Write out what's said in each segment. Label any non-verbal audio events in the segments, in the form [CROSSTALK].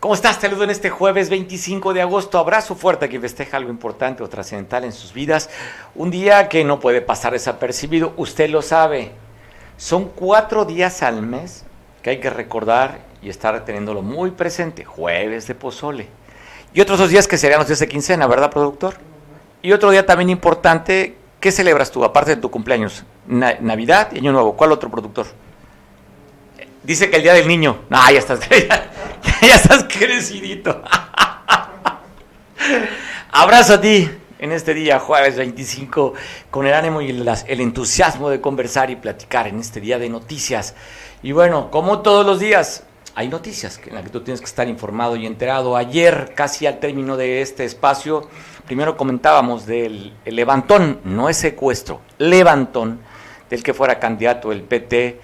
¿Cómo estás? Te saludo en este jueves 25 de agosto. Abrazo fuerte a quien festeja algo importante o trascendental en sus vidas. Un día que no puede pasar desapercibido, usted lo sabe. Son cuatro días al mes que hay que recordar y estar teniéndolo muy presente. Jueves de pozole. Y otros dos días que serían los días de quincena, ¿verdad, productor? Y otro día también importante, ¿qué celebras tú aparte de tu cumpleaños? Navidad y Año Nuevo. ¿Cuál otro productor? Dice que el día del niño. Ah, ya estás, [LAUGHS] ya, [LAUGHS] estás crecidito. [LAUGHS] Abrazo a ti en este día, jueves 25, con el ánimo y el entusiasmo de conversar y platicar en este día de noticias. Y bueno, como todos los días, hay noticias en las que tú tienes que estar informado y enterado. Ayer, casi al término de este espacio, primero comentábamos del levantón, no es secuestro, levantón del que fuera candidato el PT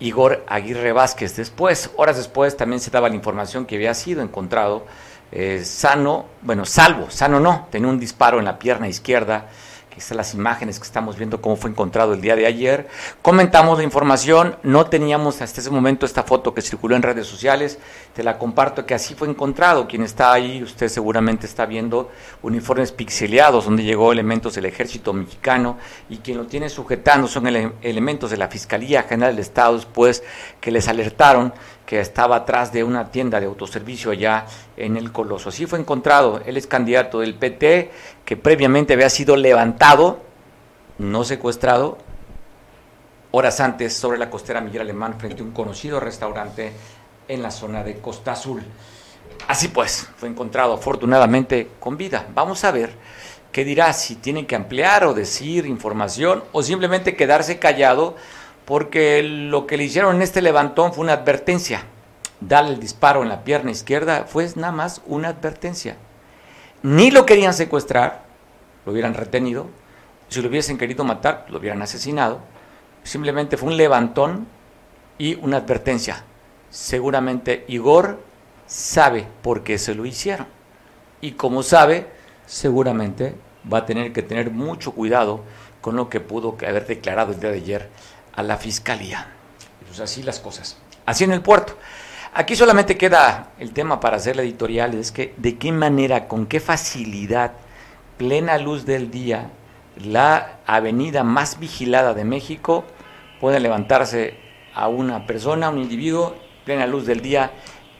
Igor Aguirre Vázquez. Después, horas después, también se daba la información que había sido encontrado eh, sano, bueno, salvo, sano no, tenía un disparo en la pierna izquierda Aquí están las imágenes que estamos viendo cómo fue encontrado el día de ayer. Comentamos la información, no teníamos hasta ese momento esta foto que circuló en redes sociales. Te la comparto que así fue encontrado. Quien está ahí, usted seguramente está viendo uniformes pixeleados donde llegó elementos del ejército mexicano y quien lo tiene sujetando son elementos de la Fiscalía General del Estado, pues que les alertaron que estaba atrás de una tienda de autoservicio allá en el Coloso. Así fue encontrado, él es candidato del PT, que previamente había sido levantado, no secuestrado, horas antes sobre la costera Miguel Alemán frente a un conocido restaurante en la zona de Costa Azul. Así pues, fue encontrado afortunadamente con vida. Vamos a ver qué dirá, si tiene que ampliar o decir información o simplemente quedarse callado porque lo que le hicieron en este levantón fue una advertencia. Darle el disparo en la pierna izquierda fue nada más una advertencia. Ni lo querían secuestrar, lo hubieran retenido. Si lo hubiesen querido matar, lo hubieran asesinado. Simplemente fue un levantón y una advertencia. Seguramente Igor sabe por qué se lo hicieron. Y como sabe, seguramente va a tener que tener mucho cuidado con lo que pudo haber declarado el día de ayer a la fiscalía. Pues así las cosas. Así en el puerto. Aquí solamente queda el tema para hacer la editorial, es que de qué manera, con qué facilidad, plena luz del día, la avenida más vigilada de México puede levantarse a una persona, a un individuo, plena luz del día,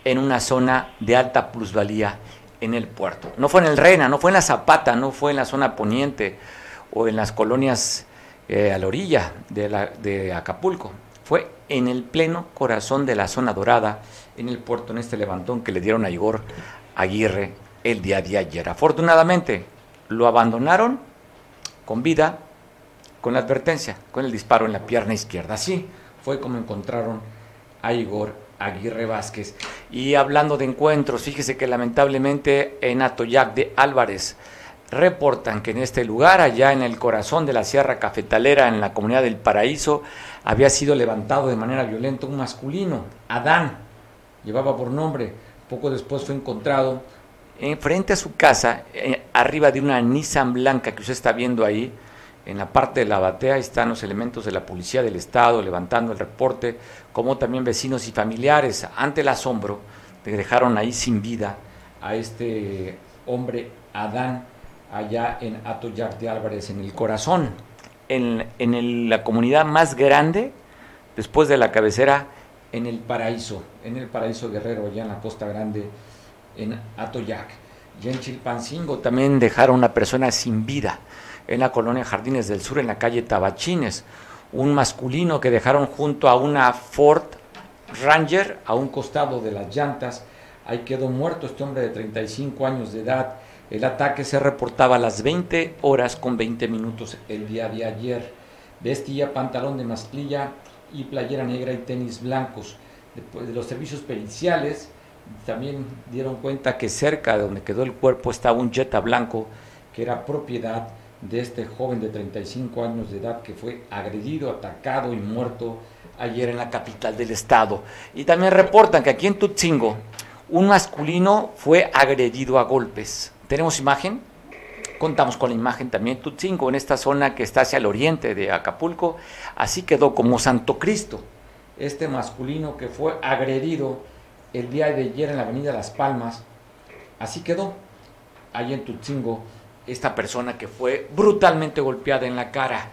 en una zona de alta plusvalía en el puerto. No fue en el Reina, no fue en la Zapata, no fue en la zona poniente o en las colonias eh, a la orilla de, la, de Acapulco. Fue en el pleno corazón de la zona dorada, en el puerto, en este levantón que le dieron a Igor Aguirre el día de ayer. Afortunadamente, lo abandonaron con vida, con la advertencia, con el disparo en la pierna izquierda. Así fue como encontraron a Igor Aguirre Vázquez. Y hablando de encuentros, fíjese que lamentablemente en Atoyac de Álvarez, reportan que en este lugar, allá en el corazón de la Sierra Cafetalera, en la comunidad del Paraíso, había sido levantado de manera violenta un masculino, Adán, llevaba por nombre, poco después fue encontrado en frente a su casa, eh, arriba de una Nissan blanca que usted está viendo ahí, en la parte de la batea están los elementos de la Policía del Estado levantando el reporte, como también vecinos y familiares, ante el asombro dejaron ahí sin vida a este hombre Adán allá en Atoyac de Álvarez, en el corazón, en, en la comunidad más grande, después de la cabecera, en el paraíso, en el paraíso guerrero, allá en la Costa Grande, en Atoyac. Y en Chilpancingo también dejaron una persona sin vida, en la colonia Jardines del Sur, en la calle Tabachines, un masculino que dejaron junto a una Ford Ranger a un costado de las llantas. Ahí quedó muerto este hombre de 35 años de edad el ataque se reportaba a las 20 horas con 20 minutos el día de ayer. Vestía pantalón de masclilla y playera negra y tenis blancos. De los servicios periciales También dieron cuenta que cerca de donde quedó el cuerpo estaba un Jetta blanco que era propiedad de este joven de 35 años de edad que fue agredido, atacado y muerto ayer en la capital del estado. Y también reportan que aquí en Tutzingo un masculino fue agredido a golpes. ¿Tenemos imagen? Contamos con la imagen también Tutzingo, en esta zona que está hacia el oriente de Acapulco. Así quedó como Santo Cristo, este masculino que fue agredido el día de ayer en la avenida Las Palmas. Así quedó, ahí en Tutzingo, esta persona que fue brutalmente golpeada en la cara.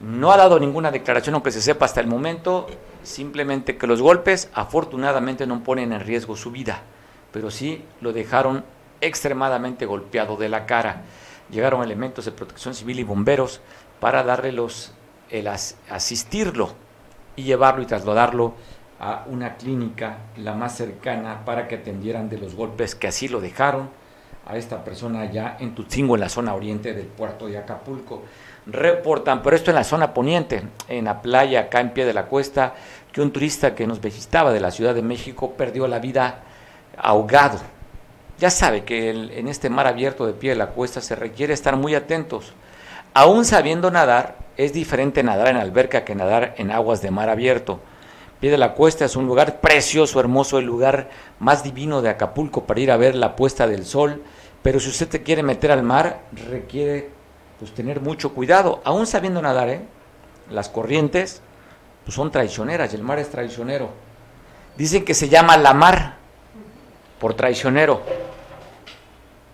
No ha dado ninguna declaración, aunque se sepa hasta el momento, simplemente que los golpes afortunadamente no ponen en riesgo su vida, pero sí lo dejaron extremadamente golpeado de la cara. Llegaron elementos de protección civil y bomberos para darle los, el asistirlo y llevarlo y trasladarlo a una clínica la más cercana para que atendieran de los golpes que así lo dejaron a esta persona allá en Tutzingo, en la zona oriente del puerto de Acapulco. Reportan, pero esto en la zona poniente, en la playa, acá en pie de la cuesta, que un turista que nos visitaba de la Ciudad de México perdió la vida ahogado. Ya sabe que en este mar abierto de pie de la cuesta se requiere estar muy atentos. Aún sabiendo nadar, es diferente nadar en alberca que nadar en aguas de mar abierto. Pie de la Cuesta es un lugar precioso, hermoso, el lugar más divino de Acapulco para ir a ver la puesta del sol, pero si usted te quiere meter al mar, requiere pues tener mucho cuidado, aún sabiendo nadar, ¿eh? Las corrientes pues, son traicioneras y el mar es traicionero. Dicen que se llama la mar por traicionero.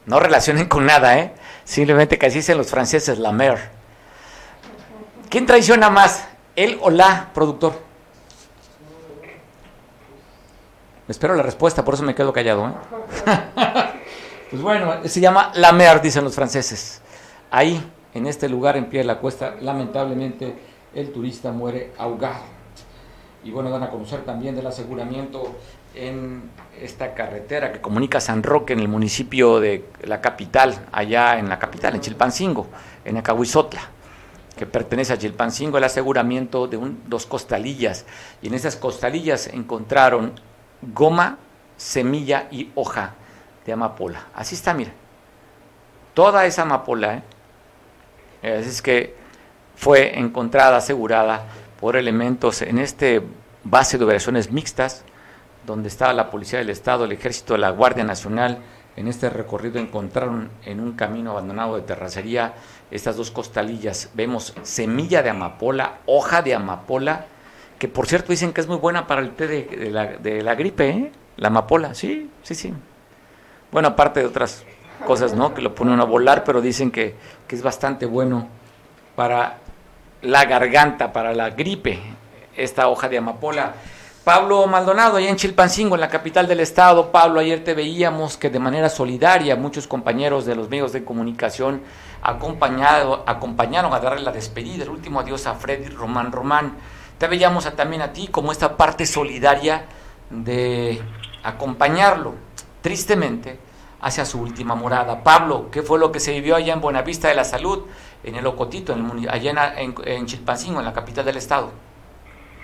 No relacionen con nada, ¿eh? Simplemente que así dicen los franceses, la mer. ¿Quién traiciona más? ¿Él o la productor? Espero la respuesta, por eso me quedo callado. ¿eh? [LAUGHS] Pues bueno, se llama La Mer, dicen los franceses. Ahí, en este lugar, en pie de la cuesta, lamentablemente el turista muere ahogado. Y bueno, van a conocer también del aseguramiento en esta carretera que comunica San Roque en el municipio de la capital, allá en la capital, en Chilpancingo, en Acahuizotla, que pertenece a Chilpancingo, el aseguramiento de dos costalillas. Y en esas costalillas encontraron goma, semilla y hoja de amapola. Así está, mira. Toda esa amapola, ¿eh? es que fue encontrada, asegurada por elementos en este base de operaciones mixtas, donde estaba la Policía del Estado, el Ejército, la Guardia Nacional. En este recorrido encontraron en un camino abandonado de terracería estas dos costalillas. Vemos semilla de amapola, hoja de amapola, que por cierto dicen que es muy buena para el té de, la, de la, gripe, ¿eh? la amapola, sí, sí, sí. Bueno, aparte de otras cosas, ¿no? Que lo ponen a volar, pero dicen que, es bastante bueno para la garganta, para la gripe, esta hoja de amapola. Pablo Maldonado, allá en Chilpancingo, en la capital del estado. Pablo, ayer te veíamos que de manera solidaria muchos compañeros de los medios de comunicación acompañado, acompañaron a darle la despedida, el último adiós a Freddy Román Román. Te veíamos también a ti como esta parte solidaria de acompañarlo tristemente, hacia su última morada. Pablo, ¿qué fue lo que se vivió allá en Buenavista de la Salud, en el Ocotito, en el, allá en, Chilpancingo, en la capital del estado?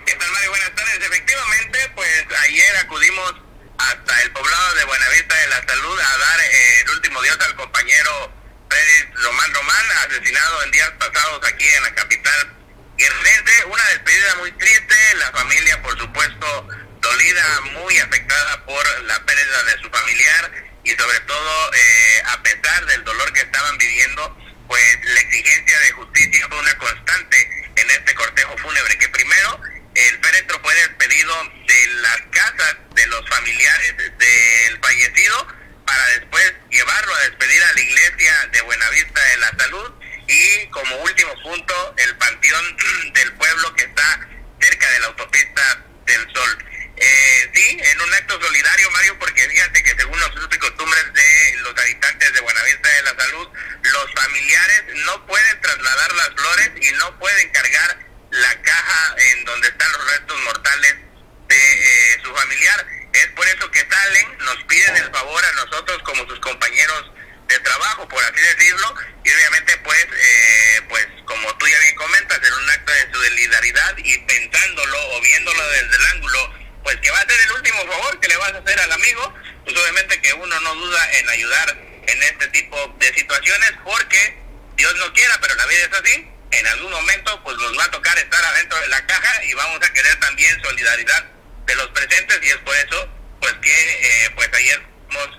Buenas tardes. Efectivamente, pues ayer acudimos hasta el poblado de Buenavista de la Salud a dar eh, el último dios al compañero Félix Román Román, asesinado en días pasados aquí en la capital guerrerense. Una despedida muy triste, la familia, por supuesto, dolida, muy afectada por la pérdida de su familiar y sobre todo eh, a pesar del dolor que estaban viviendo, pues la exigencia de justicia fue una constante en este cortejo fúnebre, que primero el féretro fue despedido de las casas de los familiares del fallecido para después llevarlo a despedir a la iglesia de Buenavista de la Salud y como último punto el panteón [CLEARS THROAT] del pueblo que está cerca de la autopista del Sol. Eh, sí, en un acto solidario, Mario, porque fíjate que según los usos y costumbres de los habitantes de Buenavista de la Salud, los familiares no pueden trasladar las flores y no pueden cargar la caja en donde están los restos mortales de eh, su familiar. Es por eso que salen, nos piden el favor a nosotros como sus compañeros de trabajo, por así decirlo, y obviamente pues, eh, pues como tú ya bien comentas, en un acto de solidaridad y pensándolo o viéndolo desde el ángulo pues que va a ser el último favor que le vas a hacer al amigo, en ayudar en este tipo de situaciones porque Dios no quiera, pero la vida es así. En algún momento pues nos va a tocar estar adentro de la caja y vamos a querer también solidaridad de los presentes y es por eso pues que eh, pues ayer hemos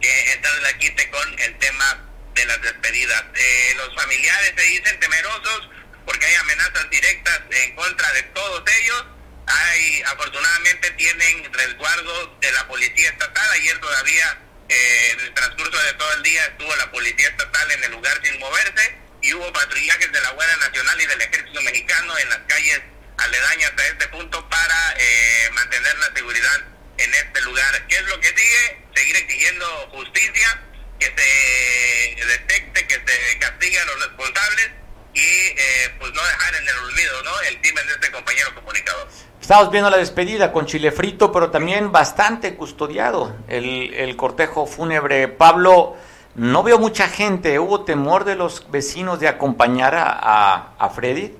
que entrar en la quite con el tema de las despedidas. Eh, los familiares se dicen temerosos porque hay amenazas directas en contra de todos ellos. Hay, afortunadamente tienen resguardo de la policía estatal. Ayer todavía, eh, en el transcurso de todo el día, estuvo la policía estatal en el lugar sin moverse y hubo patrullajes de la Guardia Nacional y del Ejército Mexicano en las calles aledañas a este punto para eh, mantener la seguridad en este lugar. ¿Qué es lo que sigue? Seguir exigiendo justicia, que se detecte, que se castigue a los responsables y eh, pues no dejar en el olvido ¿no? el crimen de este compañero comunicador. Estamos viendo la despedida con chile frito, pero también bastante custodiado el, el cortejo fúnebre. Pablo, no veo mucha gente. ¿Hubo temor de los vecinos de acompañar a, a, Freddy?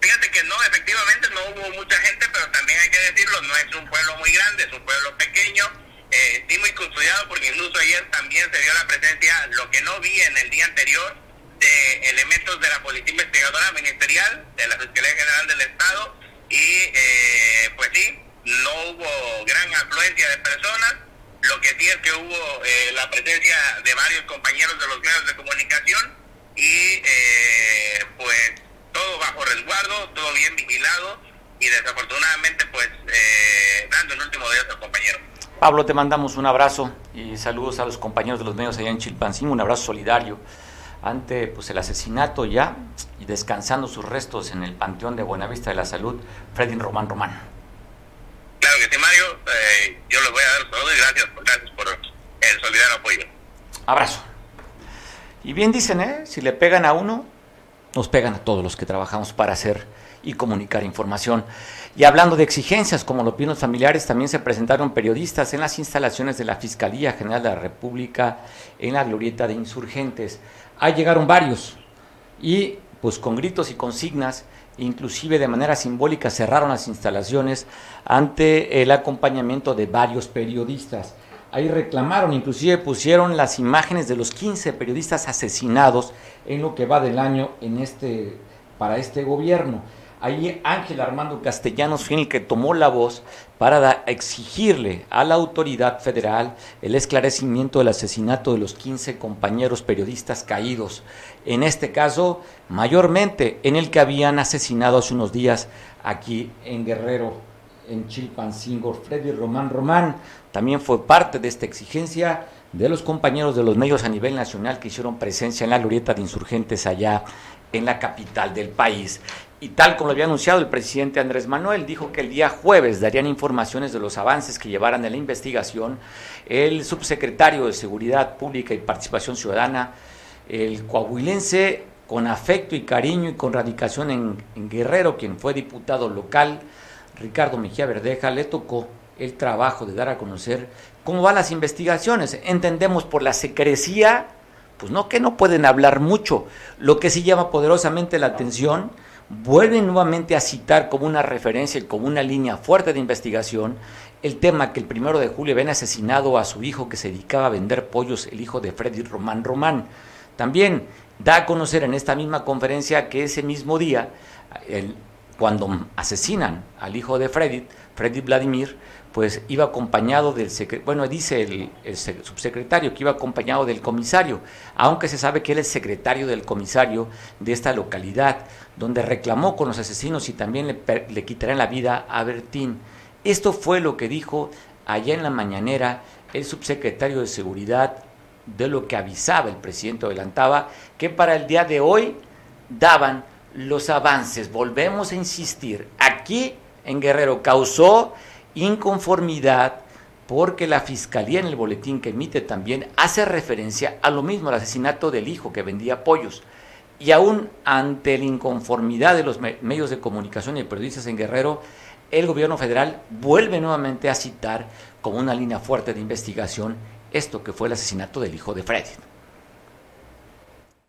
Fíjate que no, efectivamente no hubo mucha gente, pero también hay que decirlo, no es un pueblo muy grande, es un pueblo pequeño, eh, sí muy custodiado porque incluso ayer también se vio la presencia, lo que no vi en el día anterior, de elementos de la Policía Investigadora Ministerial, de la Fiscalía General del Estado, y eh, pues sí, no hubo gran afluencia de personas, lo que sí es que hubo eh, la presencia de varios compañeros de los medios de comunicación y eh, pues todo bajo resguardo, todo bien vigilado y desafortunadamente pues eh, dando el último día al compañero. Pablo, te mandamos un abrazo y saludos a los compañeros de los medios allá en Chilpancingo, un abrazo solidario ante pues, el asesinato ya y descansando sus restos en el Panteón de Buenavista de la Salud, Freddy Román Román. Que sí, Mario, eh, yo les voy a dar saludos y gracias, gracias por el solidario apoyo. Abrazo. Y bien dicen, ¿eh? si le pegan a uno, nos pegan a todos los que trabajamos para hacer y comunicar información. Y hablando de exigencias, como lo piden los familiares, también se presentaron periodistas en las instalaciones de la Fiscalía General de la República en la glorieta de insurgentes. Ahí llegaron varios y pues con gritos y consignas, inclusive de manera simbólica cerraron las instalaciones ante el acompañamiento de varios periodistas. Ahí reclamaron, inclusive pusieron las imágenes de los 15 periodistas asesinados en lo que va del año en este, para este gobierno. Ahí Ángel Armando Castellanos fue el que tomó la voz para exigirle a la autoridad federal el esclarecimiento del asesinato de los 15 compañeros periodistas caídos. En este caso, mayormente en el que habían asesinado hace unos días aquí en Guerrero, en Chilpancingo. Freddy Román Román también fue parte de esta exigencia de los compañeros de los medios a nivel nacional que hicieron presencia en la glorieta de insurgentes allá en la capital del país. Y tal como lo había anunciado el presidente Andrés Manuel, dijo que el día jueves darían informaciones de los avances que llevaran en la investigación el subsecretario de Seguridad Pública y Participación Ciudadana, el coahuilense con afecto y cariño y con radicación en, en Guerrero, quien fue diputado local, Ricardo Mejía Verdeja, le tocó el trabajo de dar a conocer cómo van las investigaciones. Entendemos por la secrecía, pues no que no pueden hablar mucho. Lo que sí llama poderosamente la atención vuelven nuevamente a citar como una referencia y como una línea fuerte de investigación el tema que el primero de julio habían asesinado a su hijo que se dedicaba a vender pollos, el hijo de Freddy Román Román. También da a conocer en esta misma conferencia que ese mismo día, cuando asesinan al hijo de Freddy, Freddy Vladimir, pues iba acompañado del bueno dice el, el, subsecretario que iba acompañado del comisario, aunque se sabe que él es secretario del comisario de esta localidad, donde reclamó con los asesinos y también le, le quitarán la vida a Bertín. Esto fue lo que dijo allá en la mañanera el subsecretario de seguridad de lo que avisaba el presidente adelantaba que para el día de hoy daban los avances. Volvemos a insistir, aquí en Guerrero causó inconformidad porque la fiscalía en el boletín que emite también hace referencia a lo mismo, al asesinato del hijo que vendía pollos. Y aún ante la inconformidad de los medios de comunicación y periodistas en Guerrero, el gobierno federal vuelve nuevamente a citar como una línea fuerte de investigación esto que fue el asesinato del hijo de Freddy.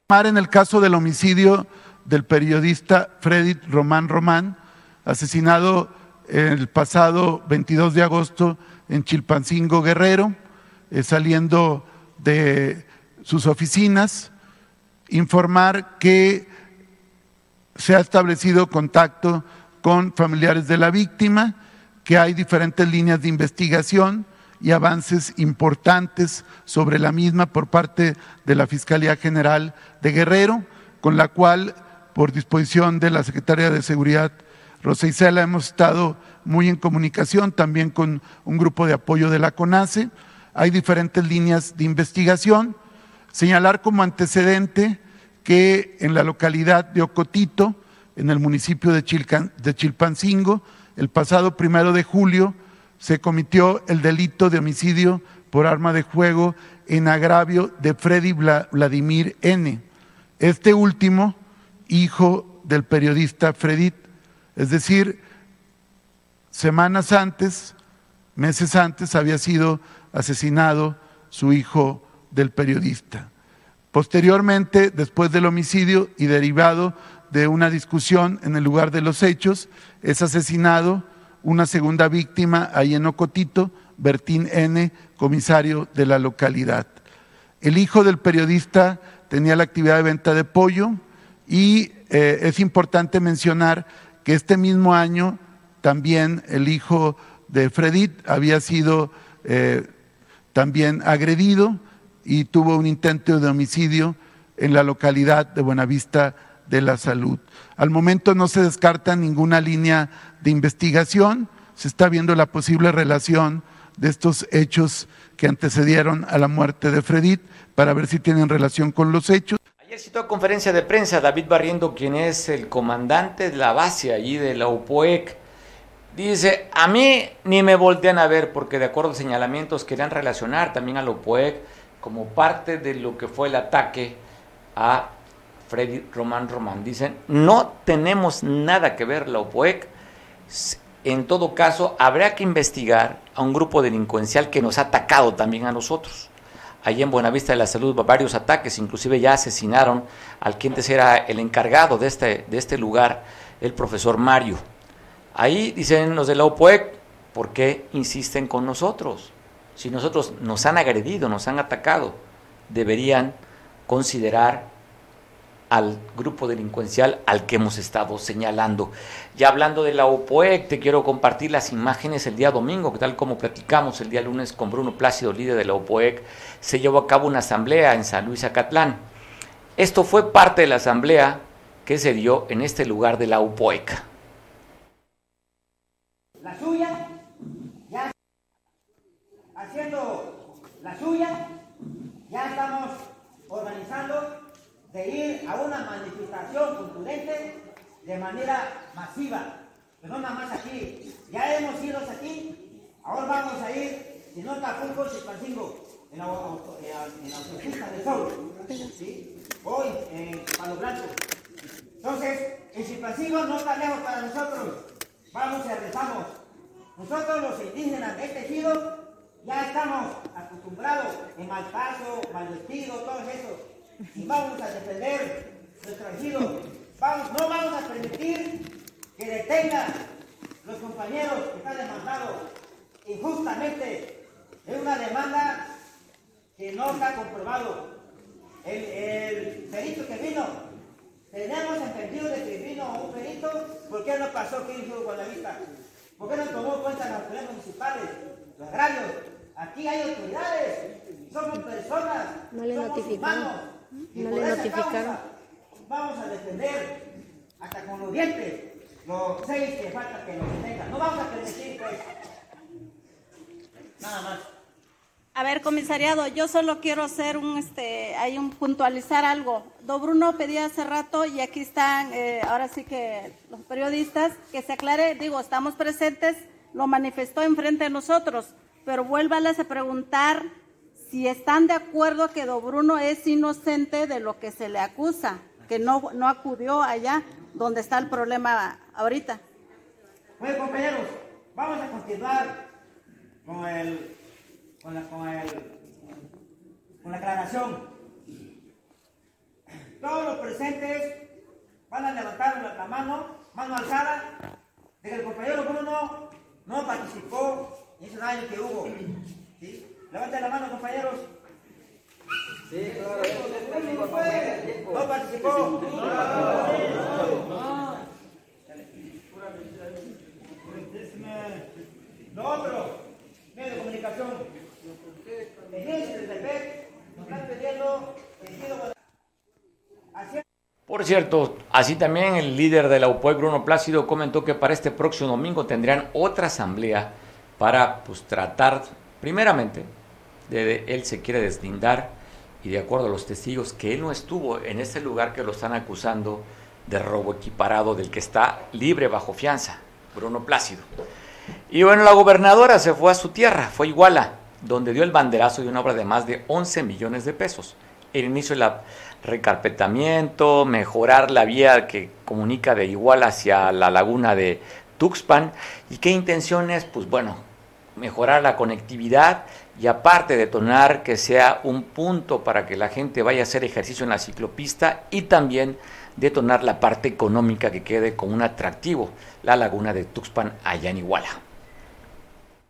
En el caso del homicidio del periodista Freddy Román Román, asesinado el pasado 22 de agosto en Chilpancingo Guerrero. eh, saliendo de sus oficinas, informar que se ha establecido contacto con familiares de la víctima, que hay diferentes líneas de investigación y avances importantes sobre la misma por parte de la Fiscalía General de Guerrero, con la cual, por disposición de la Secretaría de Seguridad Rosa hemos estado muy en comunicación también con un grupo de apoyo de la CONACE. Hay diferentes líneas de investigación. Señalar como antecedente que en la localidad de Ocotito, en el municipio de, de Chilpancingo, el pasado primero de julio se cometió el delito de homicidio por arma de juego en agravio de Freddy Vladimir N. Este último, hijo del periodista Fredit, es decir, semanas antes, meses antes, había sido asesinado su hijo del periodista. Posteriormente, después del homicidio y derivado de una discusión en el lugar de los hechos, es asesinado una segunda víctima ahí en Ocotito, Bertín N., comisario de la localidad. El hijo del periodista tenía la actividad de venta de pollo y eh, es importante mencionar que este mismo año también el hijo de Fredit había sido eh, también agredido y tuvo un intento de homicidio en la localidad de Buenavista de la Salud. Al momento no se descarta ninguna línea de investigación, se está viendo la posible relación de estos hechos que antecedieron a la muerte de Fredit para ver si tienen relación con los hechos. Ayer citó conferencia de prensa David Barriendo, quien es el comandante de la base allí de la UPOEC. Dice, a mí ni me voltean a ver porque de acuerdo a señalamientos querían relacionar también a la UPOEC como parte de lo que fue el ataque a Freddy Román Román. Dicen, no tenemos nada que ver la OPOEC. En todo caso, habrá que investigar a un grupo delincuencial que nos ha atacado también a nosotros. Allí en Buenavista de la Salud varios ataques, inclusive ya asesinaron al antes era el encargado de este, de este lugar, el profesor Mario. Ahí dicen los de la OPOEC, ¿por qué insisten con nosotros? Si nosotros nos han agredido, nos han atacado, deberían considerar al grupo delincuencial al que hemos estado señalando. Ya hablando de la OPOEC, te quiero compartir las imágenes el día domingo, que tal como platicamos el día lunes con Bruno Plácido, líder de la OPOEC, se llevó a cabo una asamblea en San Luis Acatlán. Esto fue parte de la asamblea que se dio en este lugar de la OPOEC. La suya, ya haciendo suya, ya estamos organizando de ir a una manifestación contundente de manera masiva, pero no nada más aquí. Ya hemos ido aquí, ahora vamos a ir, si no Acapulco, Chilpancingo, en la, en la autopista del Sol, hoy en Palo Blanco. Entonces, el Chilpancingo no está lejos para nosotros, vamos y rezamos. Nosotros los indígenas de este ejido ya estamos acostumbrados en mal paso, mal vestido, todo eso y vamos a defender nuestro ejido. no vamos a permitir que detengan los compañeros que están demandados injustamente en una demanda que no está comprobado. El, el perito que vino, tenemos entendido de que vino un perito, ¿por qué no pasó aquí en Guadalajara? ¿Por qué no tomó cuenta las autoridades municipales, los agrarios? Aquí hay autoridades, somos personas, somos humanos. No le notificaron. vamos a defender hasta con los dientes los seis que falta que nos detengan. No vamos a permitir pues. Nada más. A ver, comisariado, yo solo quiero hacer un, este, hay un puntualizar algo. Do Bruno pedía hace rato y aquí están, eh, ahora sí que los periodistas, que se aclare, digo, estamos presentes, lo manifestó enfrente de nosotros, pero vuélvales a preguntar si están de acuerdo que Don Bruno es inocente de lo que se le acusa, que no, no acudió allá donde está el problema ahorita. Bueno, compañeros, vamos a continuar con, el, con, la, con, el, con la aclaración. Todos los presentes van a levantar la mano, mano alzada, de que el compañero Bruno no participó en ese daño que hubo. ¿sí? Levanten la mano, compañeros. Sí, claro. No participó. No, pero medio de comunicación. En ese de nos están pidiendo por cierto, así también el líder de la UPOE, Bruno Plácido, comentó que para este próximo domingo tendrían otra asamblea para pues, tratar, primeramente, de, él se quiere deslindar y de acuerdo a los testigos que él no estuvo en ese lugar que lo están acusando de robo equiparado del que está libre bajo fianza, Bruno Plácido. Y bueno, la gobernadora se fue a su tierra, fue Iguala, donde dio el banderazo de una obra de más de 11 millones de pesos. El inicio de la recarpetamiento, mejorar la vía que comunica de Igual hacia la laguna de Tuxpan. ¿Y qué intenciones? Pues bueno, mejorar la conectividad y aparte detonar que sea un punto para que la gente vaya a hacer ejercicio en la ciclopista y también detonar la parte económica que quede como un atractivo, la laguna de Tuxpan allá en Iguala.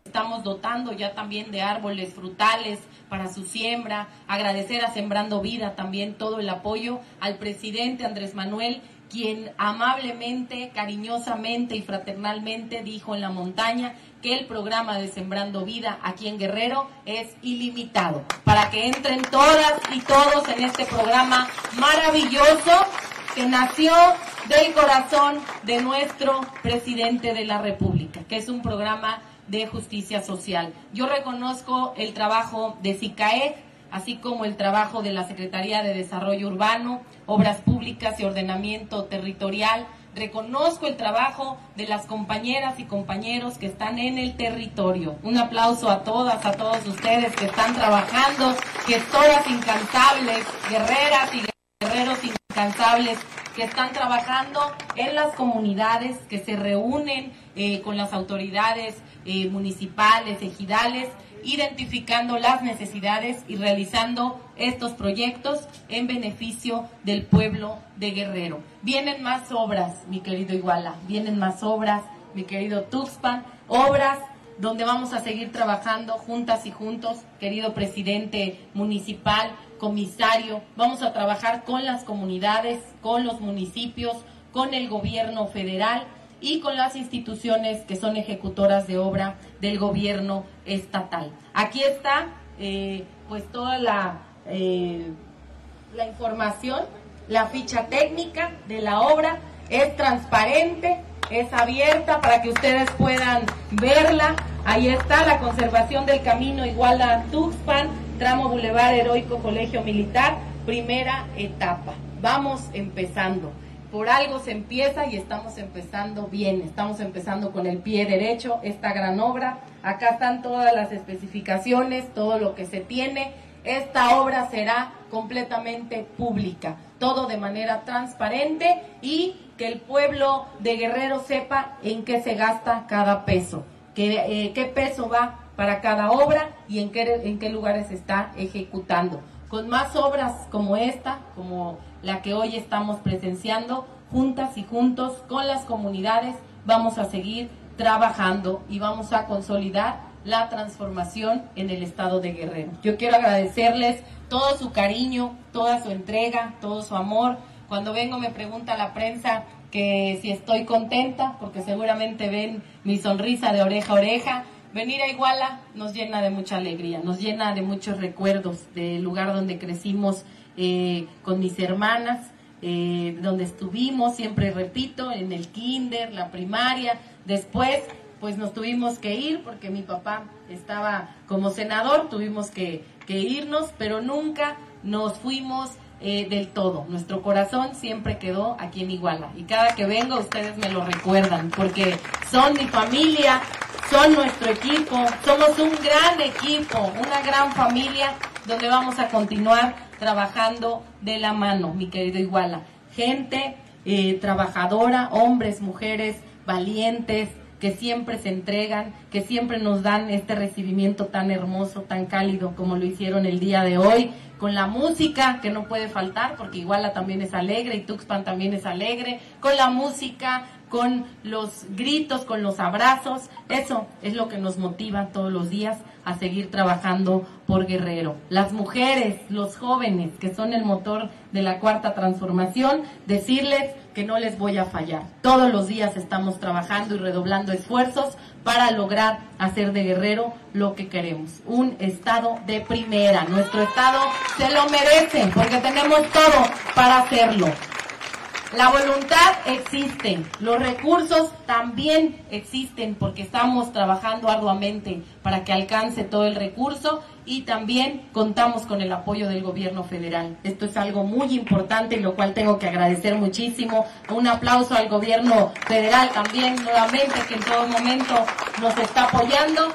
Estamos dotando ya también de árboles frutales, para su siembra, agradecer a Sembrando Vida también todo el apoyo, al presidente Andrés Manuel, quien amablemente, cariñosamente y fraternalmente dijo en la montaña que el programa de Sembrando Vida aquí en Guerrero es ilimitado, para que entren todas y todos en este programa maravilloso que nació del corazón de nuestro presidente de la República, que es un programa de Justicia Social. Yo reconozco el trabajo de SICAEC, así como el trabajo de la Secretaría de Desarrollo Urbano, Obras Públicas y Ordenamiento Territorial. Reconozco el trabajo de las compañeras y compañeros que están en el territorio. Un aplauso a todas, a todos ustedes que están trabajando, gestoras incansables, guerreras y guerreros incansables que están trabajando en las comunidades, que se reúnen eh, con las autoridades eh, municipales, ejidales, identificando las necesidades y realizando estos proyectos en beneficio del pueblo de Guerrero. Vienen más obras, mi querido Iguala, vienen más obras, mi querido Tuxpan, obras donde vamos a seguir trabajando juntas y juntos, querido presidente municipal, comisario, vamos a trabajar con las comunidades, con los municipios, con el gobierno federal y con las instituciones que son ejecutoras de obra del gobierno estatal. Aquí está eh, pues toda la, eh, la información, la ficha técnica de la obra, es transparente, es abierta para que ustedes puedan verla. Ahí está la conservación del camino igual a Tuxpan, tramo Boulevard Heroico Colegio Militar, primera etapa. Vamos empezando por algo se empieza y estamos empezando bien, estamos empezando con el pie derecho esta gran obra. Acá están todas las especificaciones, todo lo que se tiene. Esta obra será completamente pública, todo de manera transparente y que el pueblo de Guerrero sepa en qué se gasta cada peso, qué, eh, qué peso va para cada obra y en qué, en qué lugares se está ejecutando. Con más obras como esta, como la que hoy estamos presenciando, juntas y juntos con las comunidades vamos a seguir trabajando y vamos a consolidar la transformación en el estado de Guerrero. Yo quiero agradecerles todo su cariño, toda su entrega, todo su amor. Cuando vengo me pregunta la prensa que si estoy contenta, porque seguramente ven mi sonrisa de oreja a oreja. Venir a Iguala nos llena de mucha alegría, nos llena de muchos recuerdos del lugar donde crecimos eh, con mis hermanas, eh, donde estuvimos, siempre repito, en el kinder, la primaria, después pues nos tuvimos que ir porque mi papá estaba como senador, tuvimos que, irnos, pero nunca nos fuimos eh, del todo. Nuestro corazón siempre quedó aquí en Iguala. Y cada que vengo ustedes me lo recuerdan, porque son mi familia, son nuestro equipo, somos un gran equipo, una gran familia donde vamos a continuar trabajando de la mano, mi querido Iguala. Gente eh, trabajadora, hombres, mujeres, valientes, que siempre se entregan, que siempre nos dan este recibimiento tan hermoso, tan cálido como lo hicieron el día de hoy, con la música que no puede faltar, porque Iguala también es alegre y Tuxpan también es alegre, con la música con los gritos, con los abrazos. Eso es lo que nos motiva todos los días a seguir trabajando por Guerrero. Las mujeres, los jóvenes, que son el motor de la cuarta transformación, decirles que no les voy a fallar. Todos los días estamos trabajando y redoblando esfuerzos para lograr hacer de Guerrero lo que queremos, un estado de primera. Nuestro estado se lo merece porque tenemos todo para hacerlo. La voluntad existe, los recursos también existen porque estamos trabajando arduamente para que alcance todo el recurso y también contamos con el apoyo del gobierno federal. Esto es algo muy importante y lo cual tengo que agradecer muchísimo. Un aplauso al gobierno federal también nuevamente que en todo momento nos está apoyando.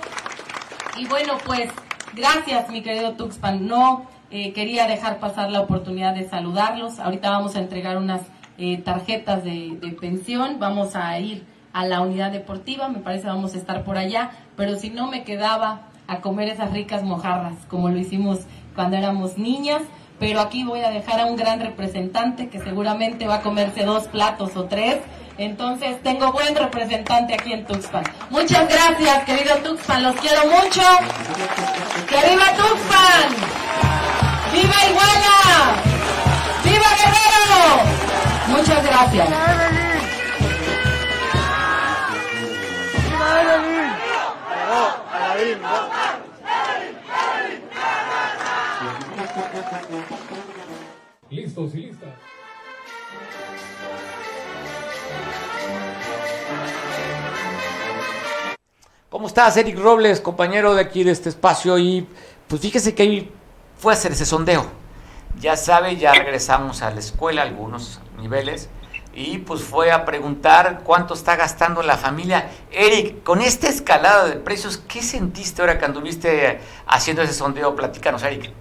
Y bueno, pues gracias mi querido Tuxpan. No eh, quería dejar pasar la oportunidad de saludarlos. Ahorita vamos a entregar unas eh, tarjetas de, pensión, vamos a ir a la unidad deportiva, me parece vamos a estar por allá, pero si no me quedaba a comer esas ricas mojarras, como lo hicimos cuando éramos niñas, pero aquí voy a dejar a un gran representante que seguramente va a comerse dos platos o tres, entonces tengo buen representante aquí en Tuxpan. Muchas gracias, querido Tuxpan, los quiero mucho. ¡Que viva Tuxpan! ¡Viva Iguala! ¡Viva Guerrero! Muchas gracias. Listos y listas. ¿Cómo estás, Eric Robles, compañero de aquí de este espacio? Y pues fíjese que ahí fue a hacer ese sondeo. Ya sabe, ya regresamos a la escuela, algunos niveles y pues fue a preguntar cuánto está gastando la familia. Eric, con esta escalada de precios, ¿qué sentiste ahora que anduviste haciendo ese sondeo? Platícanos, Eric.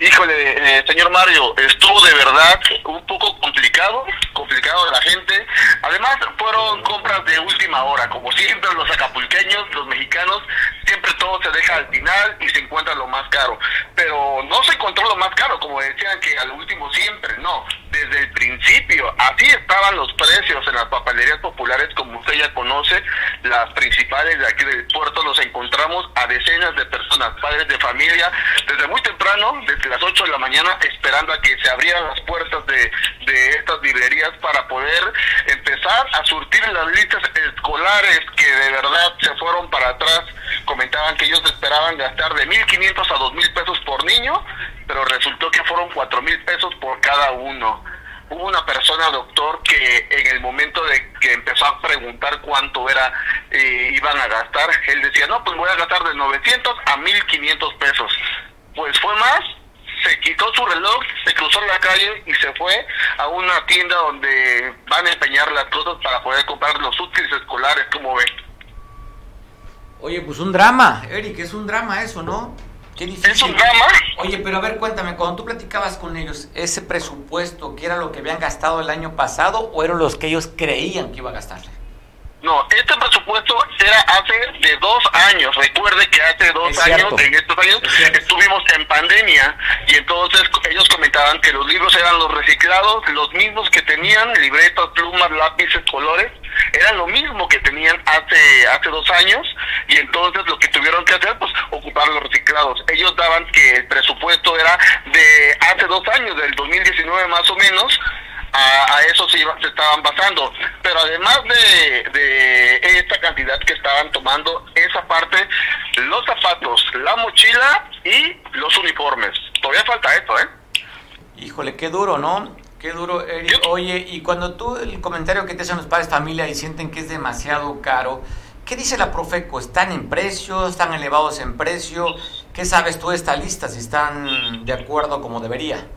Híjole, eh, señor Mario, estuvo de verdad un poco complicado, complicado de la gente. Además, fueron compras de última hora, como siempre los acapulqueños, los mexicanos, siempre todo se deja al final y se encuentra lo más caro. Pero no se encontró lo más caro, como decían que al último siempre, no. Desde el principio, así estaban los precios en las papelerías populares, como usted ya conoce, las principales de aquí del puerto, los encontramos a decenas de personas, padres de familia, desde muy temprano, desde las 8 de la mañana esperando a que se abrieran las puertas de, de estas librerías para poder empezar a surtir las listas escolares que de verdad se fueron para atrás. Comentaban que ellos esperaban gastar de 1.500 a 2.000 pesos por niño, pero resultó que fueron 4.000 pesos por cada uno hubo una persona, doctor, que en el momento de que empezó a preguntar cuánto era eh, iban a gastar, él decía, no, pues voy a gastar de 900 a 1500 pesos. Pues fue más, se quitó su reloj, se cruzó la calle y se fue a una tienda donde van a empeñar las cosas para poder comprar los útiles escolares, como ve. Oye, pues un drama, Eric, es un drama eso, ¿no? Qué difícil. ¿Es un drama? Oye, pero a ver, cuéntame, cuando tú platicabas con ellos, ¿ese presupuesto que era lo que habían gastado el año pasado o eran los que ellos creían que iba a gastarle? No, este presupuesto era hace de dos años. Recuerde que hace dos años, en estos años, estuvimos en pandemia y entonces ellos comentaban que los libros eran los reciclados, los mismos que tenían, libretas, plumas, lápices, colores, eran lo mismo que tenían hace hace dos años y entonces lo que tuvieron que hacer, pues ocupar los reciclados. Ellos daban que el presupuesto era de hace dos años, del 2019 más o menos, a, eso se, se, estaban basando. Pero además de, de esta cantidad que estaban tomando, esa parte, los zapatos, la mochila y los uniformes. Todavía falta esto, ¿eh? Híjole, qué duro, ¿no? Qué duro, Eric. Oye, y cuando tú, el comentario que te hacen los padres familia y sienten que es demasiado caro, ¿qué dice la Profeco? ¿Están en precio? ¿Están elevados en precio? ¿Qué sabes tú de esta lista? Si están de acuerdo como debería.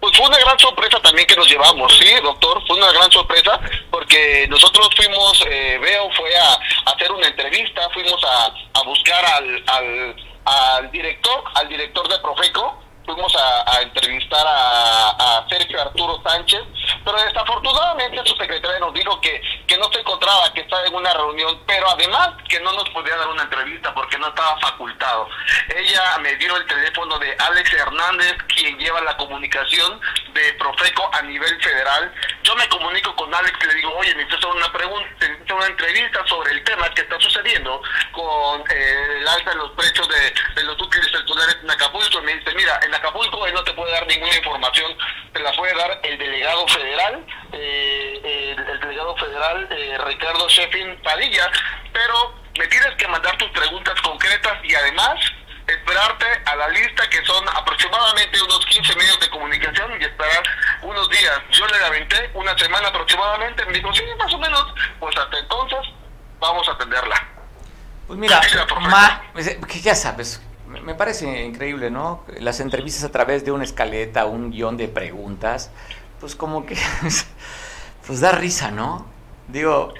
Pues fue una gran sorpresa también que nos llevamos, sí, doctor, fue una gran sorpresa porque nosotros fuimos, eh, Veo fue a, hacer una entrevista, fuimos a, a buscar al, al, al, director, al director de Profeco, fuimos a, entrevistar a, Sergio Arturo Sánchez, pero desafortunadamente su secretaria nos dijo que, que no se encontraba que estaba en una reunión, pero además que no nos podía dar una entrevista porque no estaba facultado. Ella me dio el teléfono de Alex Hernández, quien lleva la comunicación de Profeco a nivel federal. Yo me comunico con Alex y le digo, oye, necesito una pregunta, necesito una entrevista sobre el tema que está sucediendo con eh, el alza de los precios de, de los útiles celulares en Acapulco. Y me dice, mira, en Acapulco él no te puede dar ninguna información, te la puede dar el delegado federal, eh, el, el delegado federal eh, Ricardo Sheffin Padilla, pero me tienes que mandar tus preguntas concretas y además esperarte a la lista que son aproximadamente unos 15 medios de comunicación y esperar unos días. Yo le aventé una semana aproximadamente, me dijo, sí, más o menos, pues hasta entonces vamos a atenderla. Pues mira, profesora. ma- que ya sabes, me parece increíble, ¿no? Las entrevistas a través de una escaleta, un guion de preguntas, pues como que, [LAUGHS] pues da risa, ¿no? Digo,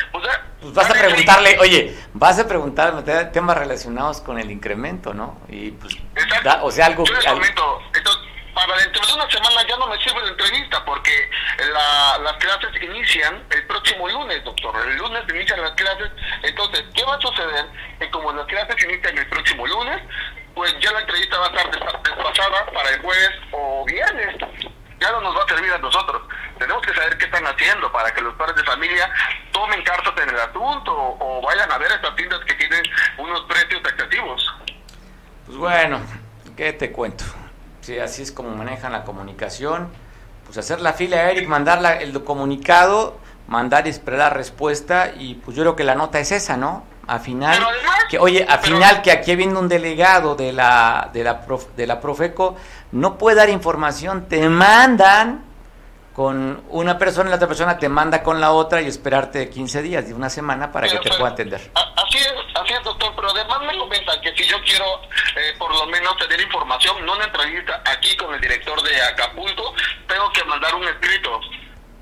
pues vas a preguntarle, oye, vas a preguntarle te- temas relacionados con el incremento, ¿no? Y pues, da- o sea, algo... Yo les comento, entonces, para dentro de una semana ya no me sirve la entrevista porque la- las clases inician el próximo lunes, doctor. El lunes inician las clases. Entonces, ¿qué va a suceder? Que como las clases inician el próximo lunes, pues ya la entrevista va a estar des- desfasada para el jueves o viernes. Ya no nos va a servir a nosotros. Tenemos que saber qué están haciendo para que los padres de familia tomen cartas en el asunto o, vayan a ver estas tiendas que tienen unos precios excesivos. Pues bueno, ¿qué te cuento? Sí, así es como manejan la comunicación. Pues hacer la fila a Eric, mandar el comunicado, mandar y esperar la respuesta. Y pues yo creo que la nota es esa, ¿no? A final, que oye, a final que aquí viendo un delegado de la, de la, prof- de la Profeco, no puede dar información, te mandan con una persona y la otra persona te manda con la otra y esperarte 15 días, de una semana para que Pero, te pero, pueda atender. Así es, así es, doctor, pero además me comentan que si yo quiero eh, por lo menos tener información, no una entrevista aquí con el director de Acapulco, tengo que mandar un escrito.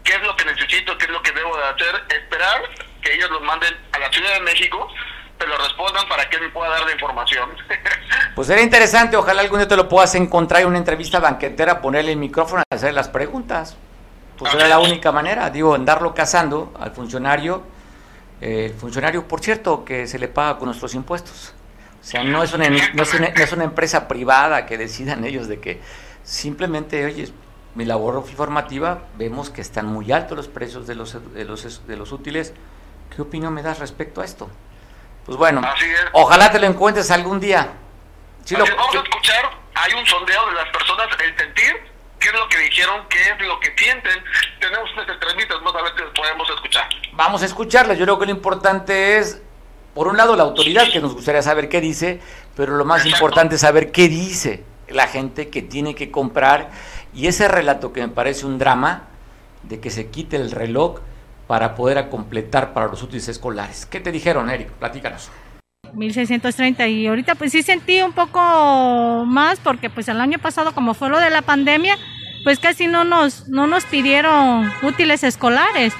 ¿Qué es lo que necesito? ¿Qué es lo que debo de hacer? Esperar que ellos lo manden a la Ciudad de México, te lo respondan para que me pueda dar la información. [LAUGHS] Pues sería interesante, ojalá algún día te lo puedas encontrar en una entrevista banquetera, ponerle el micrófono y hacer las preguntas. Pues era la única manera, digo, andarlo cazando al funcionario, eh, el funcionario, por cierto, que se le paga con nuestros impuestos. O sea, no es una, no es una, no es una empresa privada que decidan ellos de que simplemente, oye, mi labor informativa, vemos que están muy altos los precios de los, de los, de los útiles. ¿Qué opinión me das respecto a esto? Pues bueno, ojalá te lo encuentres algún día. Sí lo- vamos a escuchar, hay un sondeo de las personas, el sentir, qué es lo que dijeron, qué es lo que sienten. Tenemos unas entrevistas, más a ver si podemos escuchar. Vamos a escucharlas. Yo creo que lo importante es, por un lado, la autoridad, que nos gustaría saber qué dice, pero lo más Exacto. importante es saber qué dice la gente que tiene que comprar. Y ese relato que me parece un drama, de que se quite el reloj para poder completar para los útiles escolares. ¿Qué te dijeron, Eric? Platícanos. 1630 y ahorita pues sí sentí un poco más porque pues el año pasado como fue lo de la pandemia pues casi no nos no nos pidieron útiles escolares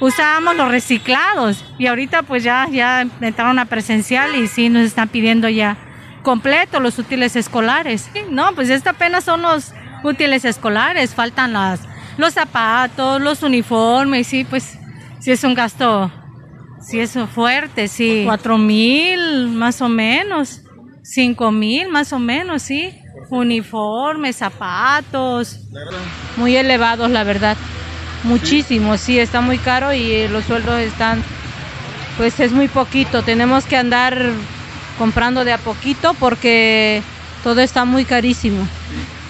usábamos los reciclados y ahorita pues ya ya entraron a presencial y sí nos están pidiendo ya completo los útiles escolares Sí, no pues esto apenas son los útiles escolares faltan las los zapatos los uniformes sí pues sí es un gasto Sí, eso fuerte, sí. Cuatro mil, más o menos. Cinco mil, más o menos, sí. Uniformes, zapatos. muy elevados, la verdad. Muchísimo, sí, está muy caro y eh, los sueldos están, pues es muy poquito. Tenemos que andar comprando de a poquito porque todo está muy carísimo.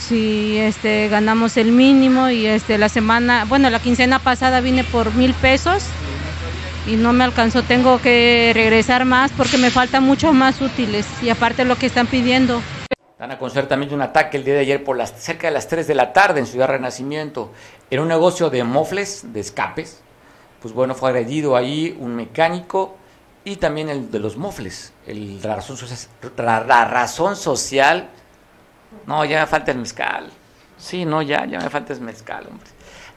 Sí, este, ganamos el mínimo y este, la semana, bueno, la quincena pasada vine por mil pesos y no me alcanzó. Tengo que regresar más porque me faltan muchos más útiles y aparte lo que están pidiendo. Dan a conocer también un ataque el día de ayer por las, cerca de las 3 de la tarde en Ciudad Renacimiento, en un negocio de mofles, de escapes. Pues bueno, fue agredido ahí un mecánico y también el de los mofles, el, la, razón la razón social. No, ya me falta el mezcal. Sí, no, ya, ya me falta el mezcal, hombre.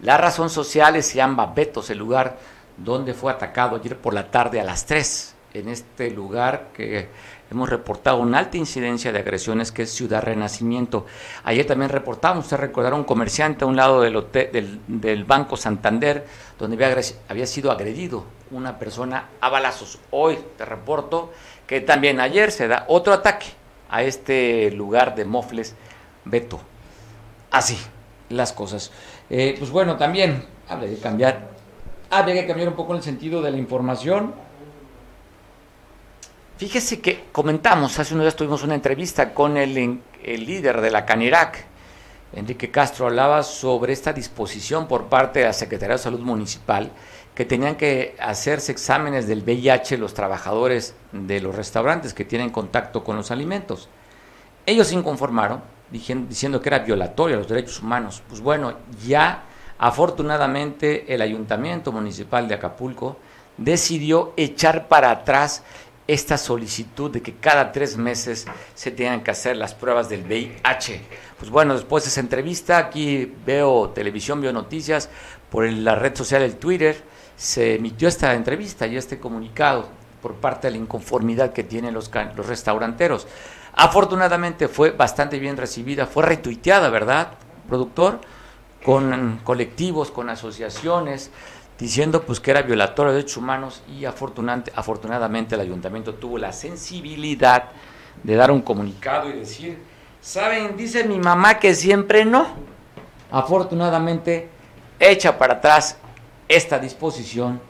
La razón social es llama Betos, el lugar donde fue atacado ayer por la tarde a las 3, en este lugar que hemos reportado una alta incidencia de agresiones que es Ciudad Renacimiento. Ayer también reportamos, usted recordará un comerciante a un lado del, hotel, del, del Banco Santander, donde había, había, sido agredido una persona a balazos. Hoy te reporto que también ayer se da otro ataque a este lugar de Mofles, Beto. Así las cosas. Eh, pues bueno, también habría de cambiar, habría que cambiar un poco el sentido de la información. Fíjese que comentamos, hace unos días tuvimos una entrevista con el, el líder de la Canirac, Enrique Castro, hablaba sobre esta disposición por parte de la Secretaría de Salud Municipal que tenían que hacerse exámenes del VIH los trabajadores de los restaurantes que tienen contacto con los alimentos. Ellos se inconformaron diciendo que era violatorio a los derechos humanos. Pues bueno, ya afortunadamente el Ayuntamiento Municipal de Acapulco decidió echar para atrás esta solicitud de que cada tres meses se tengan que hacer las pruebas del VIH. Pues bueno, después de esa entrevista, aquí veo televisión, veo noticias, por la red social el Twitter, se emitió esta entrevista y este comunicado por parte de la inconformidad que tienen los, los restauranteros. Afortunadamente fue bastante bien recibida, fue retuiteada, ¿verdad, productor? Con colectivos, con asociaciones, diciendo pues que era violatorio de derechos humanos y afortunadamente el ayuntamiento tuvo la sensibilidad de dar un comunicado y decir, saben, dice mi mamá que siempre no. Afortunadamente echa para atrás esta disposición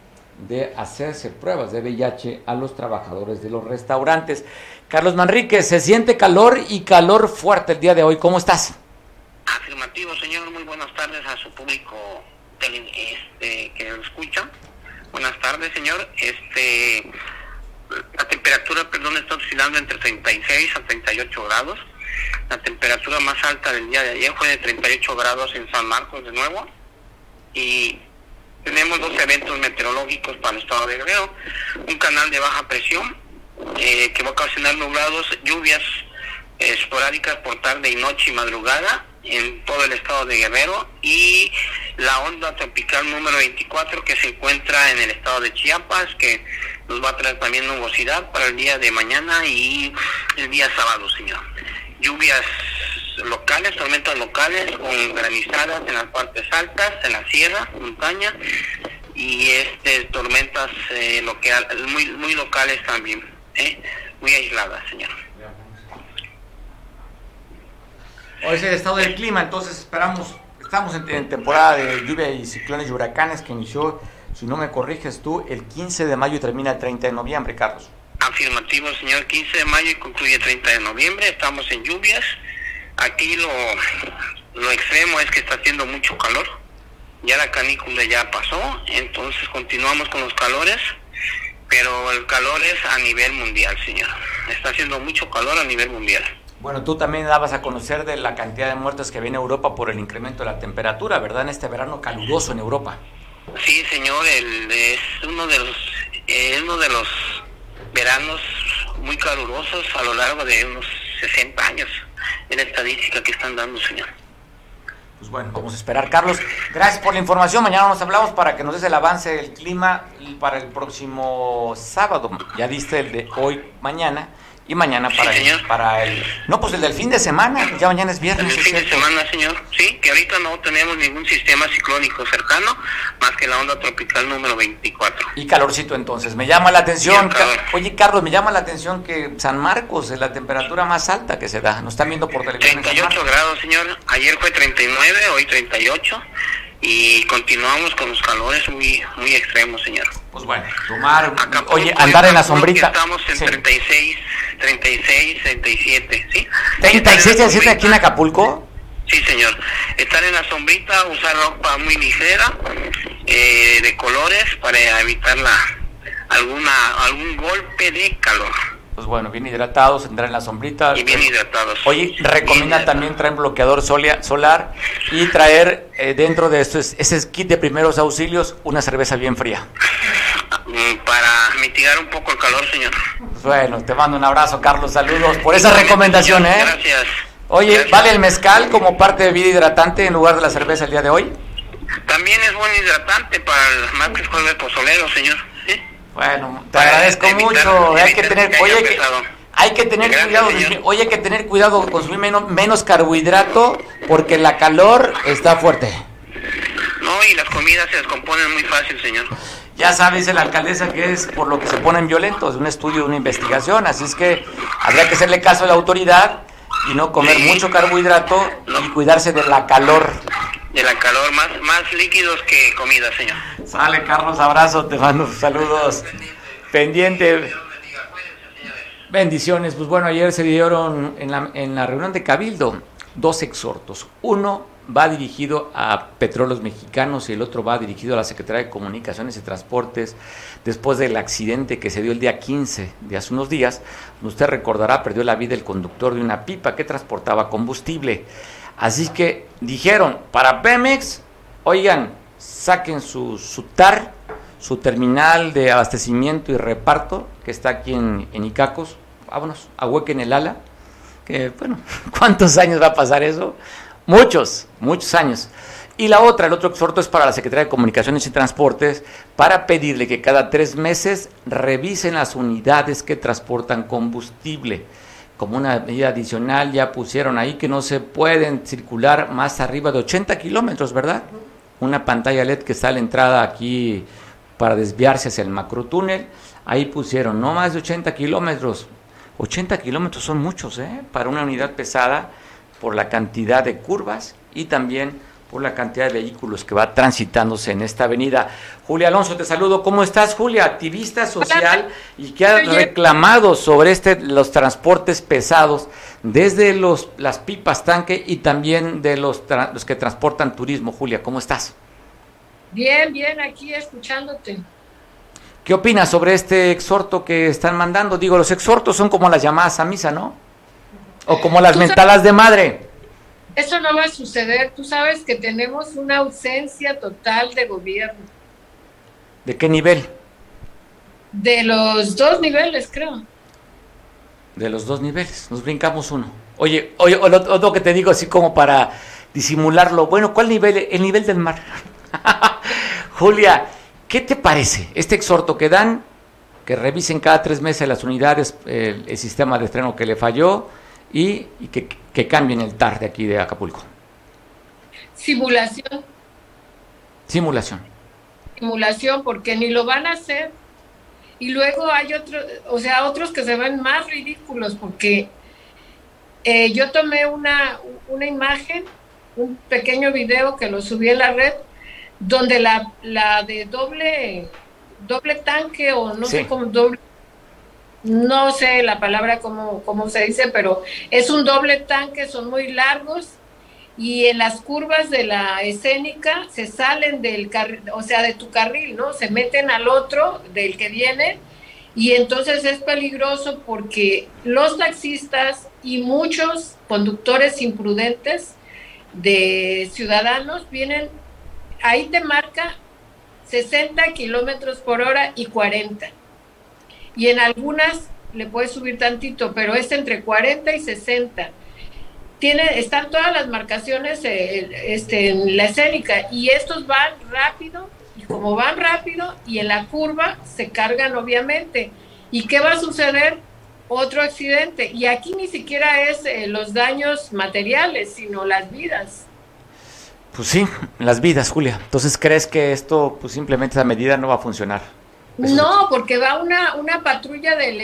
de hacerse pruebas de VIH a los trabajadores de los restaurantes. Carlos Manrique, se siente calor y calor fuerte el día de hoy. ¿Cómo estás? Afirmativo, señor. Muy buenas tardes a su público este, que lo escucha. Buenas tardes, señor. Este, la temperatura, perdón, está oscilando entre 36 a 38 grados. La temperatura más alta del día de ayer fue de 38 grados en San Marcos de nuevo. Y tenemos dos eventos meteorológicos para el estado de Guerrero. Un canal de baja presión eh, que va a ocasionar nublados, lluvias esporádicas por tarde y noche y madrugada en todo el estado de Guerrero y la onda tropical número 24 que se encuentra en el estado de Chiapas que nos va a traer también nubosidad para el día de mañana y el día sábado, señor. Lluvias locales, tormentas locales con granizadas en las partes altas, en la sierra, montaña y este tormentas eh, local, muy muy locales también, ¿eh? muy aisladas, señor. Hoy es el estado del clima, entonces esperamos, estamos en, temporada de lluvia y ciclones y huracanes que inició, si no me corriges tú, el 15 de mayo y termina el 30 de noviembre, Carlos. Afirmativo, señor, 15 de mayo y concluye el 30 de noviembre, estamos en lluvias Aquí lo, lo extremo es que está haciendo mucho calor. Ya la canícula ya pasó, entonces continuamos con los calores, pero el calor es a nivel mundial, señor. Está haciendo mucho calor a nivel mundial. Bueno, tú también dabas a conocer de la cantidad de muertes que viene a Europa por el incremento de la temperatura, ¿verdad? En este verano caluroso en Europa. Sí, señor, el, es uno de los es uno de los veranos muy calurosos a lo largo de unos 60 años en la estadística que están dando, señor. Pues bueno, vamos a esperar. Carlos, gracias por la información. Mañana nos hablamos para que nos des el avance del clima para el próximo sábado. Ya diste el de hoy, mañana y mañana para, el, para el... No, pues el del fin de semana, ya mañana es viernes. El fin de semana, señor. Sí, que ahorita no tenemos ningún sistema ciclónico cercano, más que la onda tropical número 24. Y calorcito entonces. Me llama la atención, oye Carlos, me llama la atención que San Marcos es la temperatura más alta que se da. Nos están viendo por televisión. 38 grados, señor. Ayer fue 39, hoy 38 y continuamos con los calores muy muy extremos, señor. Pues bueno, tomar, oye, andar en la sombrita. Estamos en 36, 36, 37, ¿sí? 36, 37 aquí en Acapulco. Sí, señor. Estar en la sombrita, usar ropa muy ligera, eh, de colores, para evitar la, alguna algún golpe de calor. Pues bueno, bien hidratados, entrar en la sombrita. Y bien hidratados. Oye, recomienda también traer bloqueador solar y traer eh, dentro de esto, ese kit de primeros auxilios, una cerveza bien fría. Mm, para mitigar un poco el calor, señor. Pues bueno, te mando un abrazo, Carlos. Saludos por esa recomendación, ¿eh? Gracias. Oye, ¿vale el mezcal como parte de vida hidratante en lugar de la cerveza el día de hoy? También es buen hidratante para el más que el pozolero, señor. Bueno, te agradezco mucho. Hay que tener, oye, que, hay que tener cuidado, oye, hay que tener cuidado con consumir menos, menos carbohidrato porque la calor está fuerte. No, y las comidas se descomponen muy fácil, señor. ya sabes la alcaldesa que es por lo que se ponen violentos, un estudio, una investigación, así es que habría que hacerle caso a la autoridad y no comer mucho carbohidrato y cuidarse de la calor. De la calor, más, más líquidos que comida, señor. Sale, Carlos, abrazo, te mando saludos. Pendiente. Bendiciones. Pues bueno, ayer se dieron en la, en la reunión de Cabildo dos exhortos. Uno va dirigido a Petróleos Mexicanos y el otro va dirigido a la Secretaría de Comunicaciones y Transportes después del accidente que se dio el día 15 de hace unos días. Usted recordará, perdió la vida el conductor de una pipa que transportaba combustible. Así que dijeron, para Pemex, oigan, saquen su, su TAR, su terminal de abastecimiento y reparto, que está aquí en, en Icacos, vámonos, ahuequen el ala, que bueno, [LAUGHS] ¿cuántos años va a pasar eso? Muchos, muchos años. Y la otra, el otro exhorto es para la Secretaría de Comunicaciones y Transportes para pedirle que cada tres meses revisen las unidades que transportan combustible. Como una medida adicional ya pusieron ahí que no se pueden circular más arriba de 80 kilómetros, ¿verdad? Una pantalla LED que está a la entrada aquí para desviarse hacia el macrotúnel. Ahí pusieron no más de 80 kilómetros. 80 kilómetros son muchos, ¿eh? Para una unidad pesada por la cantidad de curvas y también por la cantidad de vehículos que va transitándose en esta avenida. Julia Alonso, te saludo. ¿Cómo estás, Julia? Activista social y que ha reclamado sobre este los transportes pesados desde los las pipas tanque y también de los, los que transportan turismo. Julia, ¿cómo estás? Bien, bien, aquí escuchándote. ¿Qué opinas sobre este exhorto que están mandando? Digo, los exhortos son como las llamadas a misa, ¿no? O como las mentalas de madre. Eso no va a suceder. Tú sabes que tenemos una ausencia total de gobierno. ¿De qué nivel? De los dos niveles, creo. De los dos niveles. Nos brincamos uno. Oye, oye, otro que te digo así como para disimularlo. Bueno, ¿cuál nivel? El nivel del mar. [LAUGHS] Julia, ¿qué te parece este exhorto que dan? Que revisen cada tres meses las unidades, el, el sistema de estreno que le falló y, que, cambien el TAR de aquí de Acapulco. Simulación. Simulación. Simulación, porque ni lo van a hacer. Y luego hay otros, o sea, otros que se ven más ridículos, porque eh, yo tomé una, una imagen, un pequeño video que lo subí en la red, donde la, la de doble, doble tanque o no sé cómo, doble no sé la palabra cómo, cómo se dice, pero es un doble tanque, son muy largos y en las curvas de la escénica se salen del carril, o sea, de tu carril, ¿no? Se meten al otro del que viene y entonces es peligroso porque los taxistas y muchos conductores imprudentes de ciudadanos vienen, ahí te marca 60 kilómetros por hora y 40 y en algunas le puedes subir tantito, pero es entre 40 y 60. Tiene, están todas las marcaciones eh, este, en la escénica y estos van rápido y como van rápido y en la curva se cargan obviamente. ¿Y qué va a suceder? Otro accidente. Y aquí ni siquiera es eh, los daños materiales, sino las vidas. Pues sí, las vidas, Julia. Entonces, ¿crees que esto, pues simplemente esa medida no va a funcionar? No, porque va una, una patrulla del,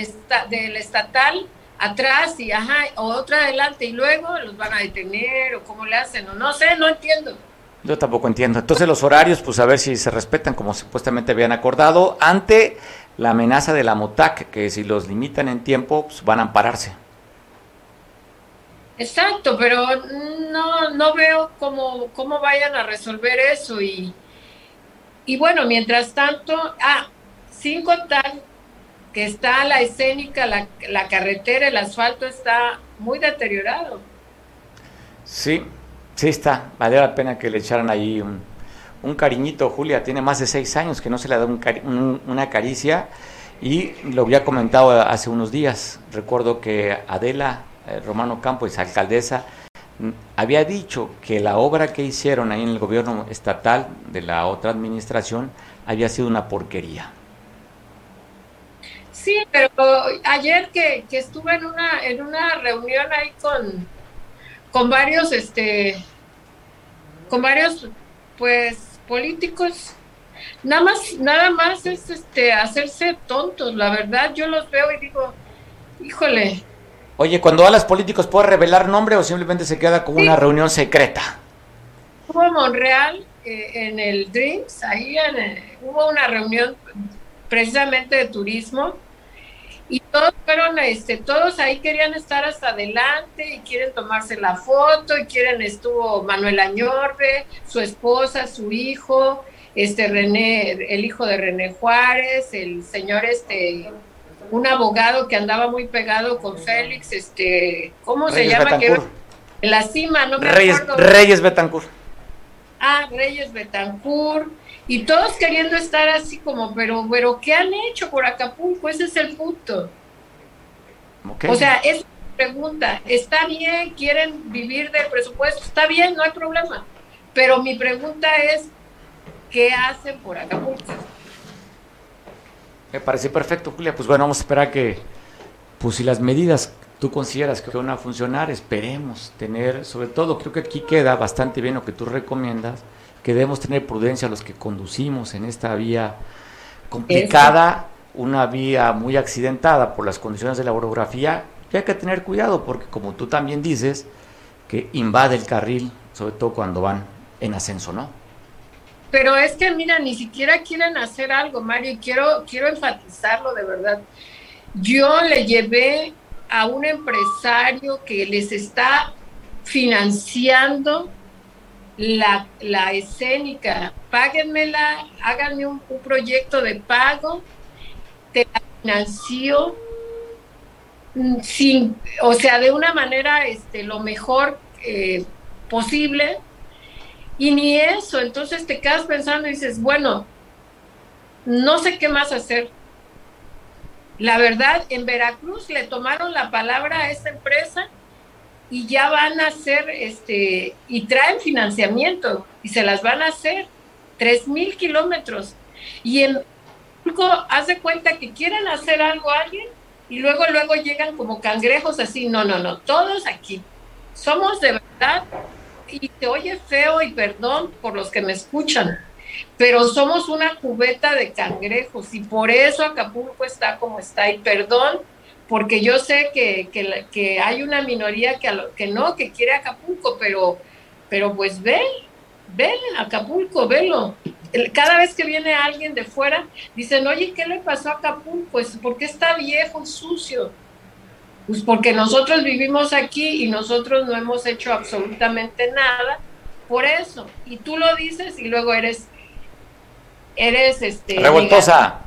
del estatal atrás y ajá, o otra adelante y luego los van a detener o cómo le hacen, o no sé, no entiendo. Yo tampoco entiendo. Entonces los horarios, pues a ver si se respetan como supuestamente habían acordado ante la amenaza de la MOTAC, que si los limitan en tiempo, pues van a ampararse. Exacto, pero no, no veo cómo, cómo vayan a resolver eso y, y bueno, mientras tanto, ah, sin contar que está la escénica, la, la carretera, el asfalto está muy deteriorado. Sí, sí está. Vale la pena que le echaran ahí un, un cariñito. Julia tiene más de seis años que no se le da un, una caricia y lo había comentado hace unos días. Recuerdo que Adela eh, Romano Campos, alcaldesa, había dicho que la obra que hicieron ahí en el gobierno estatal de la otra administración había sido una porquería. Sí, pero ayer que, estuve en una, en una reunión ahí con, con varios, este, con varios, pues, políticos, nada más, nada más es este hacerse tontos, la verdad, yo los veo y digo, híjole. Oye, cuando hablas políticos, ¿puedes revelar nombre o simplemente se queda como una reunión secreta? Hubo Monreal eh, en el Dreams, ahí hubo una reunión precisamente de turismo y todos fueron, este, todos ahí querían estar hasta adelante y quieren tomarse la foto y quieren, estuvo Manuel Añorbe, su esposa, su hijo, este René, el hijo de René Juárez, el señor este, un abogado que andaba muy pegado con Félix, este, ¿cómo se llama? Que, en la cima, no me Reyes, acuerdo. Reyes Betancourt. Ah, Reyes Betancourt y todos queriendo estar así como, pero, pero, ¿qué han hecho por Acapulco? Ese es el punto. O sea, es pregunta, está bien, quieren vivir del presupuesto, está bien, no hay problema. Pero mi pregunta es, ¿qué hacen por Acapulco? Me parece perfecto, Julia. Pues bueno, vamos a esperar que, pues si las medidas tú consideras que van a funcionar, esperemos tener, sobre todo, creo que aquí queda bastante bien lo que tú recomiendas, que debemos tener prudencia los que conducimos en esta vía complicada, una vía muy accidentada por las condiciones de la orografía, y hay que tener cuidado porque como tú también dices, que invade el carril, sobre todo cuando van en ascenso, ¿no? Pero es que, mira, ni siquiera quieren hacer algo, Mario, y quiero, quiero enfatizarlo de verdad. Yo le llevé a un empresario que les está financiando la, la escénica, páguenmela, háganme un, proyecto de pago, te la financio, mm, sin, o sea, de una manera este, lo mejor eh, posible, y ni eso, entonces te quedas pensando y dices, bueno, no sé qué más hacer. La verdad, en Veracruz le tomaron la palabra a esta empresa y ya van a hacer, este, y traen financiamiento y se las van a hacer, tres mil kilómetros. Y en haz de cuenta que quieren hacer algo a alguien y luego, luego llegan como cangrejos así, no, no, no, todos aquí. Somos de verdad, y te oye feo y perdón por los que me escuchan, pero somos una cubeta de cangrejos y por eso Acapulco está como está y perdón porque yo sé que, que, hay una minoría que, que no, que quiere Acapulco, pero, pero pues ven, ven Acapulco, velo. Cada vez que viene alguien de fuera, dicen, oye, ¿qué le pasó a Acapulco? Pues porque está viejo, sucio. Pues porque nosotros vivimos aquí y nosotros no hemos hecho absolutamente nada por eso. Y tú lo dices y luego eres, eres este... Revoltosa.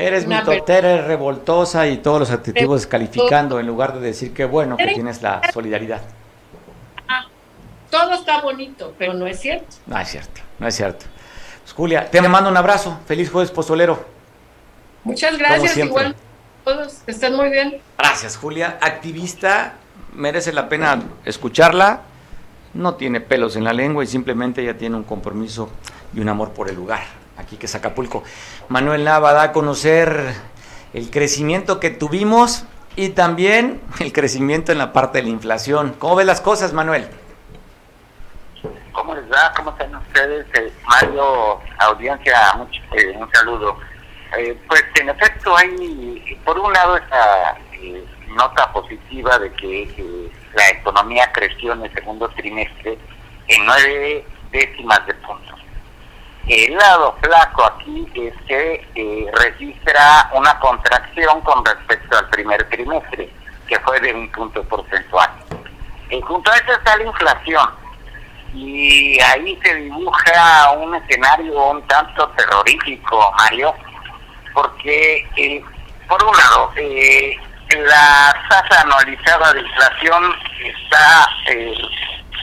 Eres mitotera, eres revoltosa y todos los adjetivos descalificando en lugar de decir que bueno que tienes la solidaridad. Ah, todo está bonito, pero no es cierto. No es cierto, no es cierto. Pues, Julia, te mando un abrazo. Feliz jueves pozolero. Muchas gracias, igual todos, que estén muy bien. Gracias, Julia. Activista, merece la pena escucharla. No tiene pelos en la lengua y simplemente ella tiene un compromiso y un amor por el lugar aquí que es Acapulco. Manuel Nava da a conocer el crecimiento que tuvimos y también el crecimiento en la parte de la inflación. ¿Cómo ven las cosas, Manuel? ¿Cómo les va? ¿Cómo están ustedes? Eh, Mario, audiencia, eh, un saludo. Eh, pues en efecto hay, por un lado, esa nota positiva de que la economía creció en el segundo trimestre en nueve décimas de puntos. El lado flaco aquí es que eh, registra una contracción con respecto al primer trimestre, que fue de un punto porcentual. En junto a eso está la inflación. Y ahí se dibuja un escenario un tanto terrorífico, Mario, porque, eh, por un lado, eh, la tasa anualizada de inflación está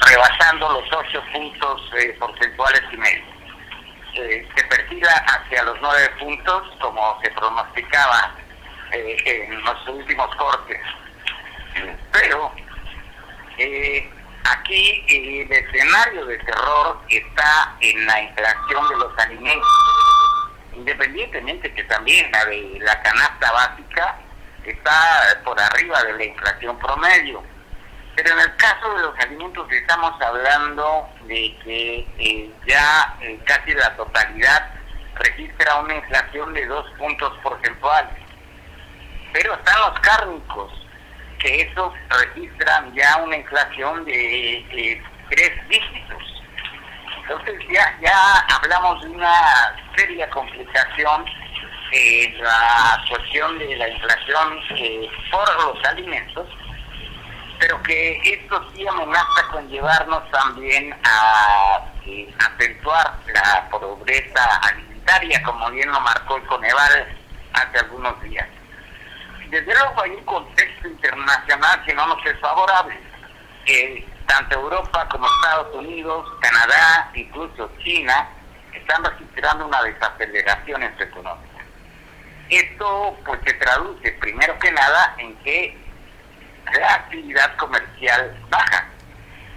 rebasando los 8 puntos porcentuales y medio se perfila hacia los nueve puntos, como se pronosticaba eh, en los últimos cortes. Pero eh, aquí el escenario de terror está en la inflación de los alimentos, independientemente que también la de la canasta básica está por arriba de la inflación promedio. Pero en el caso de los alimentos estamos hablando de que eh, ya eh, casi la totalidad registra una inflación de dos puntos porcentuales. Pero están los cárnicos, que esos registran ya una inflación de tres dígitos. Entonces ya, ya hablamos de una seria complicación en la cuestión de la inflación eh, por los alimentos, pero que esto sí amenaza con llevarnos también a eh, acentuar la pobreza alimentaria, como bien lo marcó el Coneval hace algunos días. Desde luego hay un contexto internacional que no nos es favorable. Eh, tanto Europa como Estados Unidos, Canadá, incluso China, están registrando una desaceleración en su economía. Esto pues se traduce primero que nada en que la actividad comercial baja.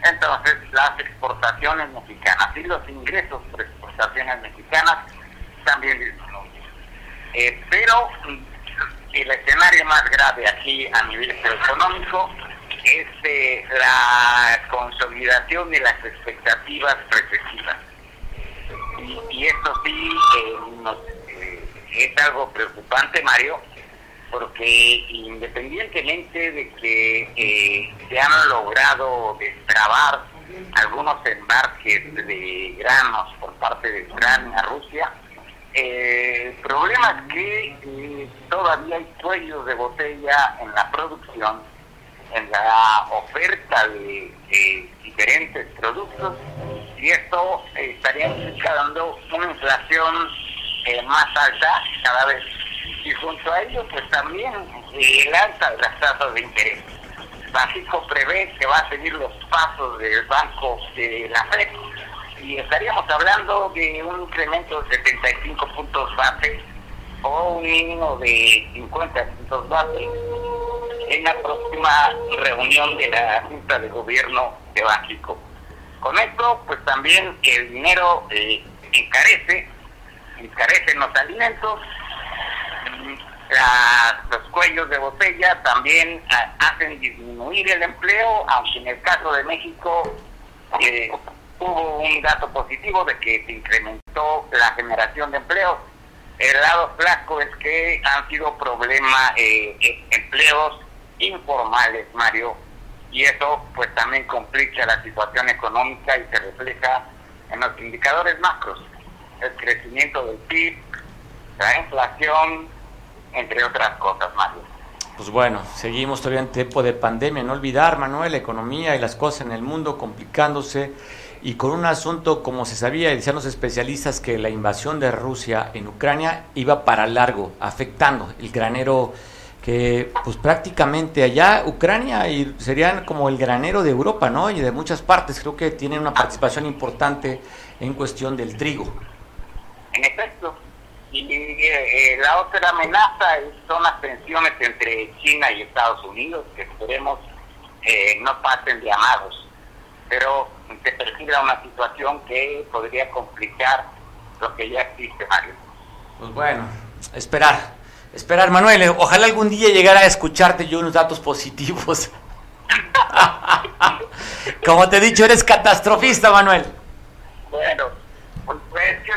Entonces las exportaciones mexicanas y los ingresos por exportaciones mexicanas también disminuyen. Eh, pero el escenario más grave aquí a nivel económico es eh, la consolidación de las expectativas recesivas. Y, esto sí eh, eh, es algo preocupante, Mario, porque independientemente de que se han logrado destrabar algunos embarques de granos por parte de Ucrania, Rusia, el problema es que todavía hay cuellos de botella en la producción en la oferta de, diferentes productos y esto estaría implicando una inflación eh, más alta cada vez. Y junto a ello, pues también el alta de las tasas de interés. Básico prevé que va a seguir los pasos del Banco de la FED y estaríamos hablando de un incremento de 75 puntos base o un mínimo de 50 puntos base en la próxima reunión de la Junta de Gobierno de Básico. Con esto, pues también el dinero eh, encarece, encarecen los alimentos, los cuellos de botella también ah, hacen disminuir el empleo, aunque en el caso de México eh, hubo un dato positivo de que se incrementó la generación de empleo. El lado flaco es que han sido problemas, eh, empleos informales, Mario, y eso pues también complica la situación económica y se refleja en los indicadores macros, el crecimiento del PIB, la inflación, entre otras cosas, Mario. Pues bueno, seguimos todavía en tiempo de pandemia, no olvidar, Manuel, la economía y las cosas en el mundo complicándose y con un asunto, como se sabía, decían los especialistas, que la invasión de Rusia en Ucrania iba para largo, afectando el granero que pues prácticamente allá Ucrania y serían como el granero de Europa, ¿no? Y de muchas partes, creo que tienen una participación importante en cuestión del trigo. En efecto. Y eh, la otra amenaza son las tensiones entre China y Estados Unidos, que esperemos eh, no pasen de amados. Pero se perfila una situación que podría complicar lo que ya existe, Mario. Pues bueno, esperar. Esperar, Manuel, ojalá algún día llegara a escucharte yo unos datos positivos. [LAUGHS] Como te he dicho, eres catastrofista, Manuel. Bueno, pues es que,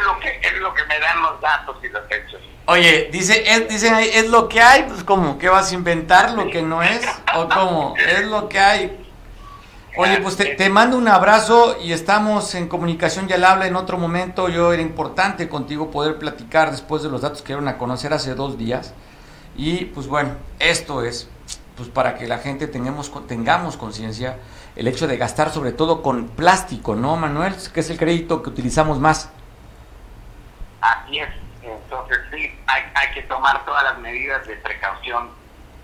es lo que me dan los datos y los hechos. Oye, dice, es, dicen ahí, ¿es lo que hay? Pues ¿cómo? ¿Qué vas a inventar lo que no es? ¿O cómo? Es lo que hay. Oye, pues te, mando un abrazo y estamos en comunicación, ya la habla en otro momento. Yo era importante contigo poder platicar después de los datos que dieron a conocer hace dos días. Y pues bueno, esto es pues para que la gente tengamos tengamos conciencia el hecho de gastar sobre todo con plástico, ¿no, Manuel? Que es el crédito que utilizamos más. Así es. Entonces sí, hay, hay que tomar todas las medidas de precaución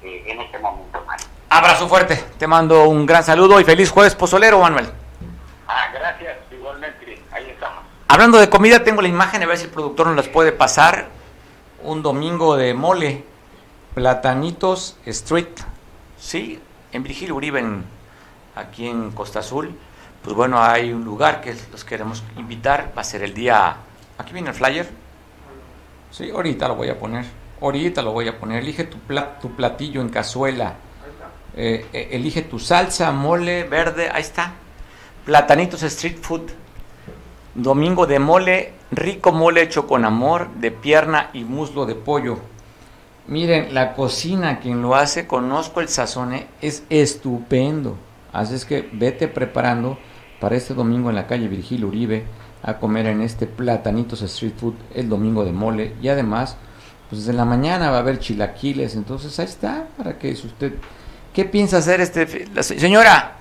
eh, en este momento, Manuel. Abrazo fuerte, te mando un gran saludo y feliz jueves pozolero, Manuel. Ah, gracias, igualmente, ahí estamos. Hablando de comida, tengo la imagen, a ver si el productor nos las puede pasar. Un domingo de mole, Platanitos Street, sí, en Virgilio Uribe, aquí en Costa Azul. Pues bueno, hay un lugar que los queremos invitar, va a ser el día, aquí viene el flyer. Sí, ahorita lo voy a poner, ahorita lo voy a poner. Elige tu, tu platillo en cazuela Eh, eh, elige tu salsa, mole, verde, ahí está. Platanitos Street Food. Domingo de mole, rico mole hecho con amor, de pierna y muslo de pollo. Miren, la cocina, quien lo hace, conozco el sazón, ¿eh? es estupendo. Así es que vete preparando para este domingo en la calle Virgilio Uribe a comer en este Platanitos Street Food el domingo de mole. Y además, pues desde la mañana va a haber chilaquiles. Entonces ahí está, para que usted... ¿Qué piensa hacer este... Señora,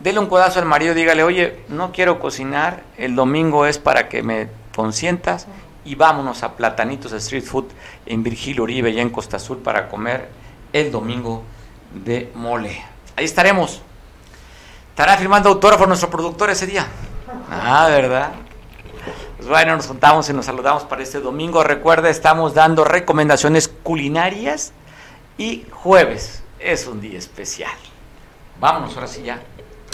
dele un codazo al marido, dígale, oye, no quiero cocinar, el domingo es para que me consientas y vámonos a Platanitos Street Food en Virgilio Uribe, ya en Costa Azul, para comer el domingo de mole. Ahí estaremos. Estará firmando autógrafo nuestro productor ese día. Ah, ¿verdad? Pues bueno, nos juntamos y nos saludamos para este domingo. Recuerda, estamos dando recomendaciones culinarias y jueves es un día especial. Vámonos ahora sí ya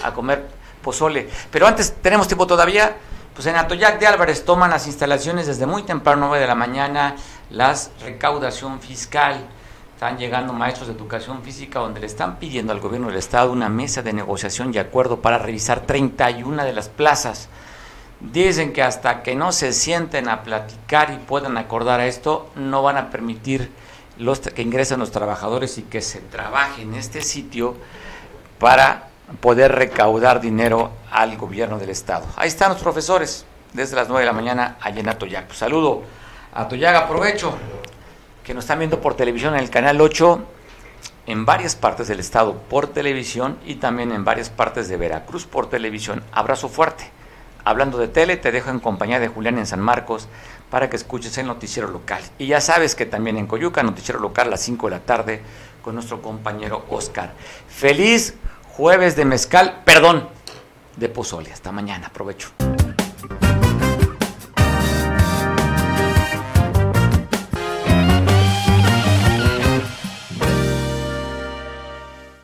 a comer pozole. Pero antes, tenemos tiempo todavía. Pues en Atoyac de Álvarez toman las instalaciones desde muy temprano, 9 de la mañana, las recaudación fiscal. Están llegando maestros de educación física donde le están pidiendo al gobierno del estado una mesa de negociación y acuerdo para revisar 31 de las plazas. Dicen que hasta que no se sienten a platicar y puedan acordar a esto, no van a permitir los, que ingresen los trabajadores y que se trabaje en este sitio para poder recaudar dinero al gobierno del Estado. Ahí están los profesores desde las 9 de la mañana allá en Atoyac. Saludo a Atoyac, aprovecho que nos están viendo por televisión en el canal 8 en varias partes del estado por televisión y también en varias partes de Veracruz por televisión. Abrazo fuerte. Hablando de tele, te dejo en compañía de Julián en San Marcos para que escuches el noticiero local. Y ya sabes que también en Coyuca, noticiero local a las 5 de la tarde con nuestro compañero Oscar. Feliz jueves de mezcal, perdón, de pozole. Hasta mañana, aprovecho.